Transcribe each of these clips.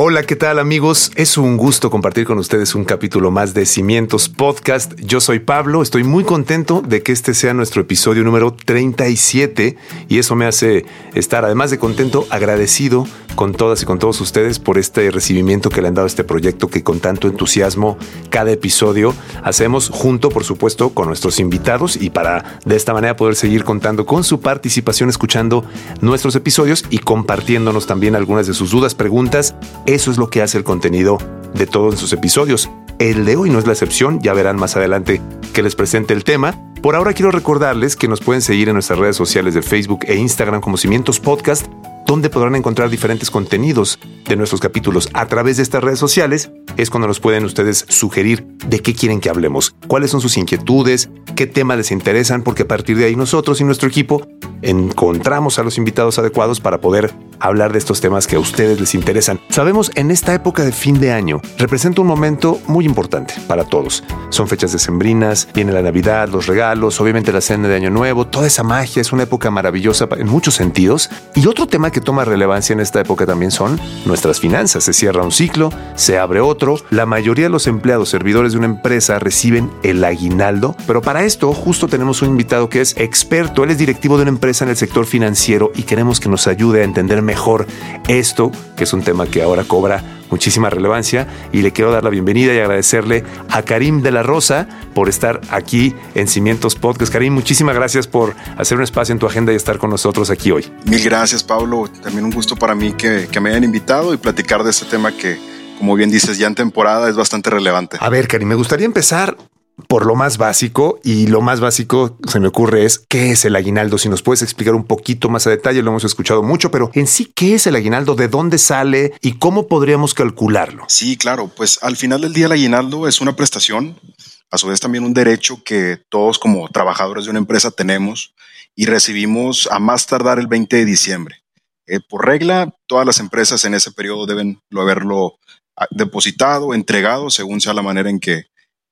Hola, ¿qué tal amigos? Es un gusto compartir con ustedes un capítulo más de Cimientos Podcast. Yo soy Pablo, estoy muy contento de que este sea nuestro episodio número 37 y eso me hace estar, además de contento, agradecido con todas y con todos ustedes por este recibimiento que le han dado a este proyecto que con tanto entusiasmo cada episodio hacemos junto, por supuesto, con nuestros invitados y para de esta manera poder seguir contando con su participación escuchando nuestros episodios y compartiéndonos también algunas de sus dudas, preguntas eso es lo que hace el contenido de todos sus episodios. El de hoy no es la excepción, ya verán más adelante que les presente el tema. Por ahora quiero recordarles que nos pueden seguir en nuestras redes sociales de Facebook e Instagram como Cimientos Podcast, donde podrán encontrar diferentes contenidos de nuestros capítulos a través de estas redes sociales. Es cuando nos pueden ustedes sugerir de qué quieren que hablemos, cuáles son sus inquietudes, qué temas les interesan, porque a partir de ahí nosotros y nuestro equipo encontramos a los invitados adecuados para poder hablar de estos temas que a ustedes les interesan. Sabemos en esta época de fin de año representa un momento muy importante para todos. Son fechas decembrinas, viene la Navidad, los regalos, obviamente la cena de Año Nuevo, toda esa magia es una época maravillosa en muchos sentidos. Y otro tema que toma relevancia en esta época también son nuestras finanzas. Se cierra un ciclo, se abre otro. La mayoría de los empleados servidores de una empresa reciben el aguinaldo, pero para esto justo tenemos un invitado que es experto, él es directivo de una empresa en el sector financiero y queremos que nos ayude a entender mejor esto, que es un tema que ahora cobra muchísima relevancia y le quiero dar la bienvenida y agradecerle a Karim de la Rosa por estar aquí en Cimientos Podcast. Karim, muchísimas gracias por hacer un espacio en tu agenda y estar con nosotros aquí hoy. Mil gracias, Pablo. También un gusto para mí que, que me hayan invitado y platicar de este tema que, como bien dices, ya en temporada es bastante relevante. A ver, Karim, me gustaría empezar por lo más básico y lo más básico se me ocurre es qué es el aguinaldo. Si nos puedes explicar un poquito más a detalle, lo hemos escuchado mucho, pero en sí, ¿qué es el aguinaldo? ¿De dónde sale y cómo podríamos calcularlo? Sí, claro, pues al final del día el aguinaldo es una prestación, a su vez también un derecho que todos como trabajadores de una empresa tenemos y recibimos a más tardar el 20 de diciembre. Eh, por regla, todas las empresas en ese periodo deben haberlo ah, depositado, entregado, según sea la manera en que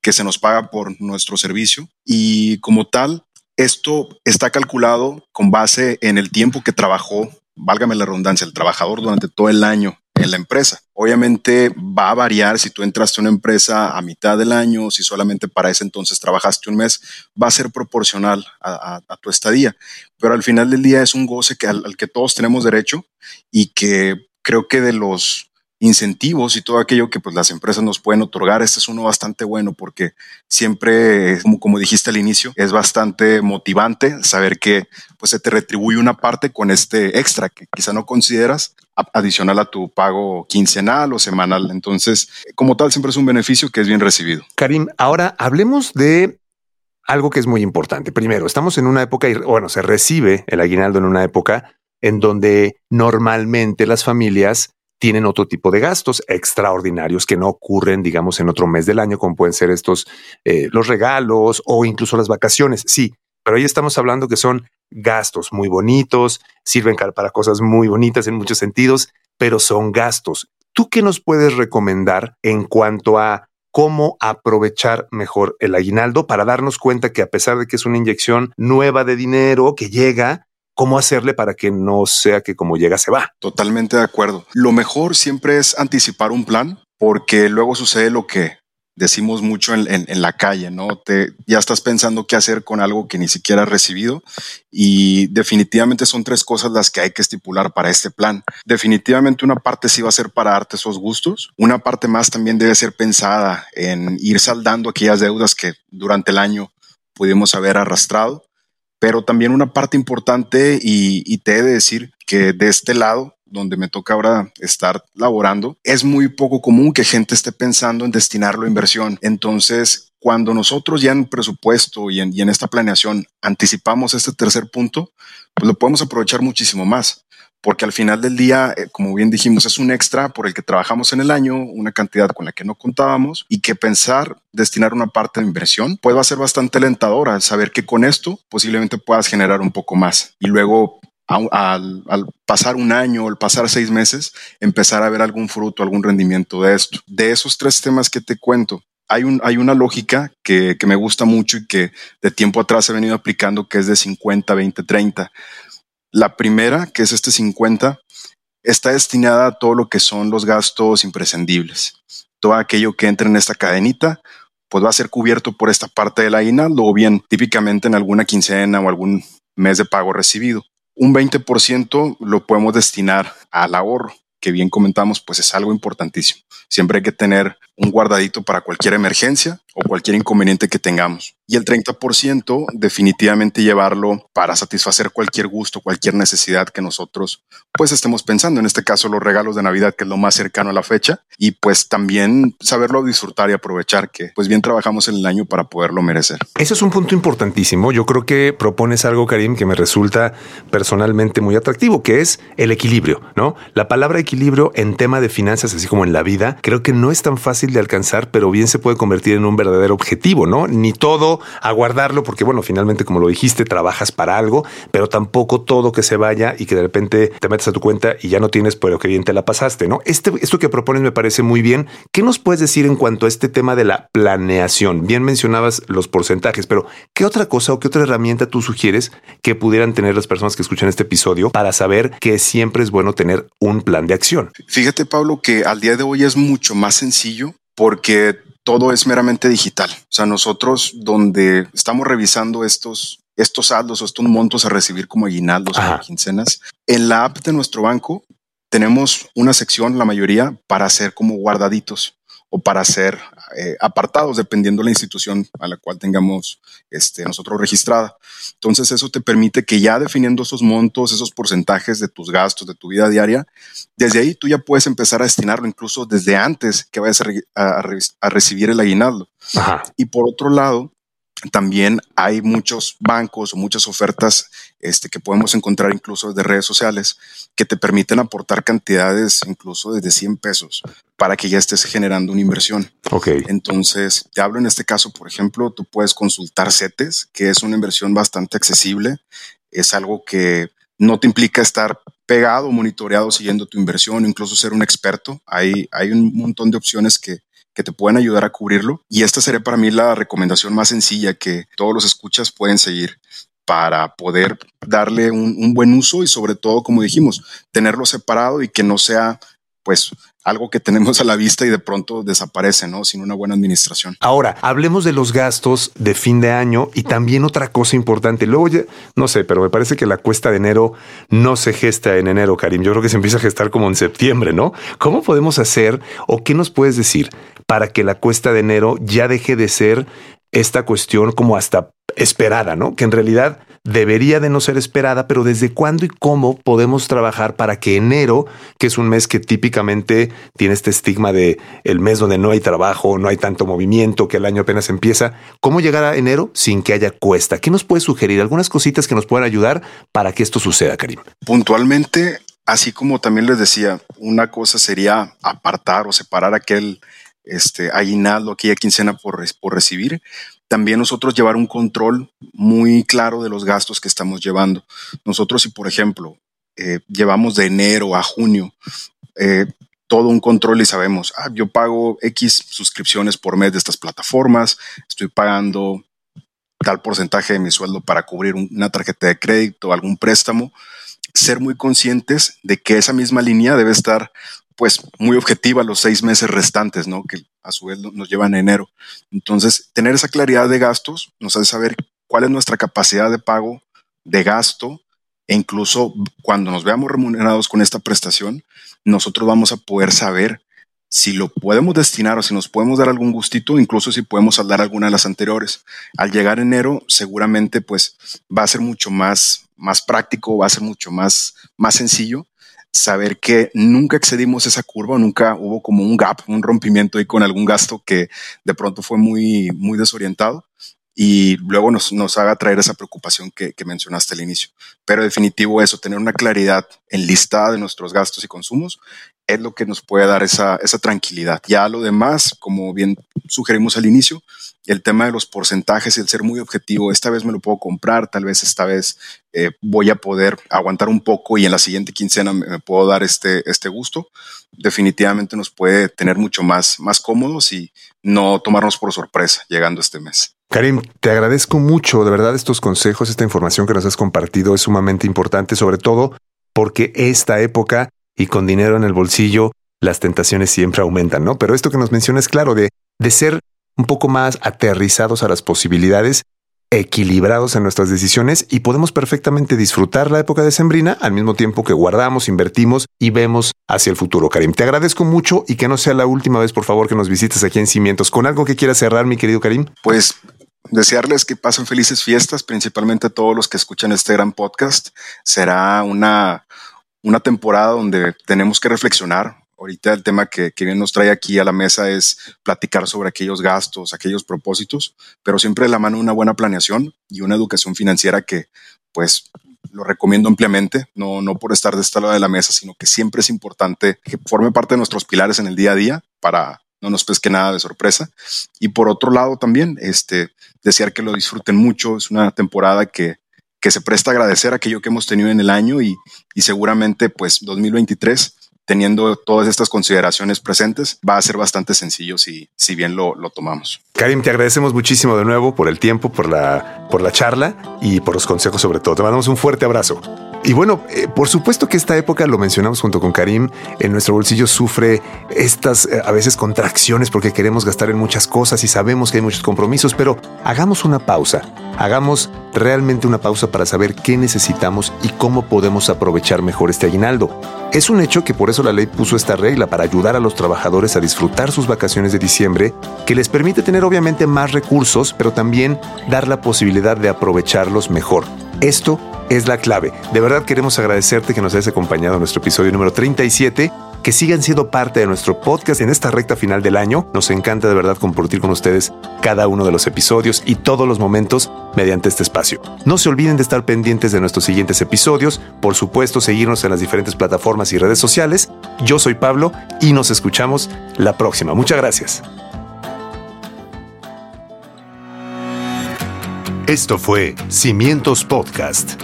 que se nos paga por nuestro servicio y como tal, esto está calculado con base en el tiempo que trabajó, válgame la redundancia, el trabajador durante todo el año en la empresa. Obviamente va a variar si tú entraste a una empresa a mitad del año, si solamente para ese entonces trabajaste un mes, va a ser proporcional a, tu estadía. Pero al final del día es un goce que, al que todos tenemos derecho y que creo que de los incentivos y todo aquello que pues las empresas nos pueden otorgar. Este es uno bastante bueno porque siempre, como, como dijiste al inicio, es bastante motivante saber que pues se te retribuye una parte con este extra que quizá no consideras adicional a tu pago quincenal o semanal. Entonces, como tal, siempre es un beneficio que es bien recibido. Karim, ahora hablemos de algo que es muy importante. Primero, estamos en una época, bueno, se recibe el aguinaldo en una época en donde normalmente las familias tienen otro tipo de gastos extraordinarios que no ocurren, digamos, en otro mes del año, como pueden ser estos, eh, los regalos o incluso las vacaciones. Sí, pero ahí estamos hablando que son gastos muy bonitos, sirven para cosas muy bonitas en muchos sentidos, pero son gastos. ¿Tú qué nos puedes recomendar en cuanto a cómo aprovechar mejor el aguinaldo para darnos cuenta que a pesar de que es una inyección nueva de dinero que llega, cómo hacerle para que no sea que como llega se va. Totalmente de acuerdo. Lo mejor siempre es anticipar un plan porque luego sucede lo que decimos mucho en, la calle, ¿no? Te, ya estás pensando qué hacer con algo que ni siquiera has recibido y definitivamente son tres cosas las que hay que estipular para este plan. Definitivamente una parte sí va a ser para darte esos gustos, una parte más también debe ser pensada en ir saldando aquellas deudas que durante el año pudimos haber arrastrado pero también una parte importante y, te he de decir que de este lado donde me toca ahora estar laborando, es muy poco común que gente esté pensando en destinarlo a inversión. Entonces, cuando nosotros ya en presupuesto y en, y en esta planeación anticipamos este tercer punto, pues lo podemos aprovechar muchísimo más porque al final del día, eh, como bien dijimos, es un extra por el que trabajamos en el año, una cantidad con la que no contábamos y que pensar destinar una parte de inversión puede ser bastante alentadora, saber que con esto posiblemente puedas generar un poco más y luego al, pasar un año o al pasar seis meses, empezar a ver algún fruto, algún rendimiento de esto. De esos tres temas que te cuento, hay, un, hay una lógica que, que, me gusta mucho y que de tiempo atrás he venido aplicando, que es de 50, 20, 30. La primera, que es este 50, está destinada a todo lo que son los gastos imprescindibles. Todo aquello que entra en esta cadenita, pues va a ser cubierto por esta parte de la aguinaldo o bien típicamente en alguna quincena o algún mes de pago recibido. Un 20% lo podemos destinar al ahorro, que bien comentamos, pues es algo importantísimo. Siempre hay que tener un guardadito para cualquier emergencia o cualquier inconveniente que tengamos. Y el 30% definitivamente llevarlo para satisfacer cualquier gusto, cualquier necesidad que nosotros pues estemos pensando. En este caso los regalos de Navidad, que es lo más cercano a la fecha. Y pues también saberlo disfrutar y aprovechar que pues bien trabajamos en el año para poderlo merecer. Ese es un punto importantísimo. Yo creo que propones algo, Karim, que me resulta personalmente muy atractivo, que es el equilibrio, ¿no? La palabra equilibrio en tema de finanzas, así como en la vida, creo que no es tan fácil de alcanzar, pero bien se puede convertir en un verdadero objetivo, ¿no? Ni todo a guardarlo, porque bueno, finalmente, como lo dijiste, trabajas para algo, pero tampoco todo que se vaya y que de repente te metes a tu cuenta y ya no tienes, pero que bien te la pasaste, ¿no? Este, esto que propones me parece muy bien. ¿Qué nos puedes decir en cuanto a este tema de la planeación? Bien mencionabas los porcentajes, pero ¿qué otra cosa o qué otra herramienta tú sugieres que pudieran tener las personas que escuchan este episodio para saber que siempre es bueno tener un plan de acción? Fíjate, Pablo, que al día de hoy es mucho más sencillo porque todo es meramente digital. O sea, nosotros donde estamos revisando estos, estos saldos o estos montos a recibir como aguinaldos o quincenas, en la app de nuestro banco tenemos una sección, la mayoría, para hacer como guardaditos o para ser eh, apartados dependiendo de la institución a la cual tengamos este, nosotros registrada. Entonces eso te permite que ya definiendo esos montos, esos porcentajes de tus gastos, de tu vida diaria, desde ahí tú ya puedes empezar a destinarlo incluso desde antes que vayas a, a recibir el aguinaldo. Y por otro lado, también hay muchos bancos o muchas ofertas este, que podemos encontrar incluso de redes sociales que te permiten aportar cantidades incluso desde 100 pesos para que ya estés generando una inversión. Ok. Entonces, te hablo en este caso, por ejemplo, tú puedes consultar CETES, que es una inversión bastante accesible. Es algo que no te implica estar pegado, monitoreado, siguiendo tu inversión, incluso ser un experto. Hay, hay un montón de opciones que, que te pueden ayudar a cubrirlo. Y esta sería para mí la recomendación más sencilla que todos los escuchas pueden seguir para poder darle un, buen uso y sobre todo, como dijimos, tenerlo separado y que no sea pues algo que tenemos a la vista y de pronto desaparece, ¿no? Sin una buena administración. Ahora, hablemos de los gastos de fin de año y también otra cosa importante. Luego, ya, no sé, pero me parece que la cuesta de enero no se gesta en enero, Karim. Yo creo que se empieza a gestar como en septiembre, ¿no? ¿Cómo podemos hacer o qué nos puedes decir para que la cuesta de enero ya deje de ser esta cuestión como hasta esperada, ¿no? Que en realidad debería de no ser esperada, pero desde cuándo y cómo podemos trabajar para que enero, que es un mes que típicamente tiene este estigma de el mes donde no hay trabajo, no hay tanto movimiento, que el año apenas empieza, cómo llegar a enero sin que haya cuesta? ¿Qué nos puede sugerir? Algunas cositas que nos puedan ayudar para que esto suceda, Karim. Puntualmente, así como también les decía, una cosa sería apartar o separar aquel este, aguinaldo, aquella quincena por, por recibir, también nosotros llevar un control muy claro de los gastos que estamos llevando. Nosotros, si por ejemplo eh, llevamos de enero a junio eh, todo un control y sabemos, ah, yo pago X suscripciones por mes de estas plataformas, estoy pagando tal porcentaje de mi sueldo para cubrir una tarjeta de crédito, algún préstamo, ser muy conscientes de que esa misma línea debe estar pues muy objetiva los seis meses restantes, ¿no? Que a su vez nos llevan enero. Entonces, tener esa claridad de gastos nos hace saber cuál es nuestra capacidad de pago, de gasto, e incluso cuando nos veamos remunerados con esta prestación, nosotros vamos a poder saber si lo podemos destinar o si nos podemos dar algún gustito, incluso si podemos saldar alguna de las anteriores. Al llegar enero, seguramente pues va a ser mucho más, más práctico, va a ser mucho más, más sencillo saber que nunca excedimos esa curva, nunca hubo como un gap, un rompimiento ahí con algún gasto que de pronto fue muy, muy desorientado y luego nos, nos haga traer esa preocupación que, que, mencionaste al inicio. Pero definitivo eso, tener una claridad enlistada de nuestros gastos y consumos es lo que nos puede dar esa, esa tranquilidad. Ya lo demás, como bien sugerimos al inicio, el tema de los porcentajes y el ser muy objetivo, esta vez me lo puedo comprar, tal vez esta vez eh, voy a poder aguantar un poco y en la siguiente quincena me, puedo dar este, este gusto, definitivamente nos puede tener mucho más, más cómodos y no tomarnos por sorpresa llegando este mes. Karim, te agradezco mucho, de verdad, estos consejos, esta información que nos has compartido es sumamente importante, sobre todo porque esta época y con dinero en el bolsillo, las tentaciones siempre aumentan, ¿no? Pero esto que nos mencionas, claro, de, de ser un poco más aterrizados a las posibilidades, equilibrados en nuestras decisiones y podemos perfectamente disfrutar la época de Sembrina al mismo tiempo que guardamos, invertimos y vemos hacia el futuro. Karim, te agradezco mucho y que no sea la última vez, por favor, que nos visites aquí en Cimientos. ¿Con algo que quieras cerrar, mi querido Karim? Pues desearles que pasen felices fiestas, principalmente a todos los que escuchan este gran podcast. Será una, una temporada donde tenemos que reflexionar. Ahorita el tema que, que bien nos trae aquí a la mesa es platicar sobre aquellos gastos, aquellos propósitos, pero siempre de la mano una buena planeación y una educación financiera que pues lo recomiendo ampliamente, no, no por estar de este lado de la mesa, sino que siempre es importante que forme parte de nuestros pilares en el día a día para no nos pesque nada de sorpresa. Y por otro lado también, este, desear que lo disfruten mucho. Es una temporada que, que se presta a agradecer aquello que hemos tenido en el año y, y seguramente pues 2023 teniendo todas estas consideraciones presentes, va a ser bastante sencillo si, si bien lo, lo, tomamos. Karim, te agradecemos muchísimo de nuevo por el tiempo, por la, por la charla y por los consejos sobre todo. Te mandamos un fuerte abrazo. Y bueno, eh, por supuesto que esta época, lo mencionamos junto con Karim, en nuestro bolsillo sufre estas eh, a veces contracciones porque queremos gastar en muchas cosas y sabemos que hay muchos compromisos, pero hagamos una pausa, hagamos realmente una pausa para saber qué necesitamos y cómo podemos aprovechar mejor este aguinaldo. Es un hecho que por eso la ley puso esta regla para ayudar a los trabajadores a disfrutar sus vacaciones de diciembre, que les permite tener obviamente más recursos, pero también dar la posibilidad de aprovecharlos mejor. Esto es la clave. De verdad queremos agradecerte que nos hayas acompañado en nuestro episodio número 37 que sigan siendo parte de nuestro podcast en esta recta final del año. Nos encanta de verdad compartir con ustedes cada uno de los episodios y todos los momentos mediante este espacio. No se olviden de estar pendientes de nuestros siguientes episodios, por supuesto seguirnos en las diferentes plataformas y redes sociales. Yo soy Pablo y nos escuchamos la próxima. Muchas gracias. Esto fue Cimientos Podcast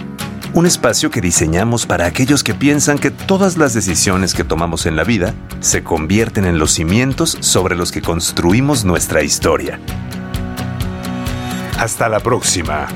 un espacio que diseñamos para aquellos que piensan que todas las decisiones que tomamos en la vida se convierten en los cimientos sobre los que construimos nuestra historia. Hasta la próxima.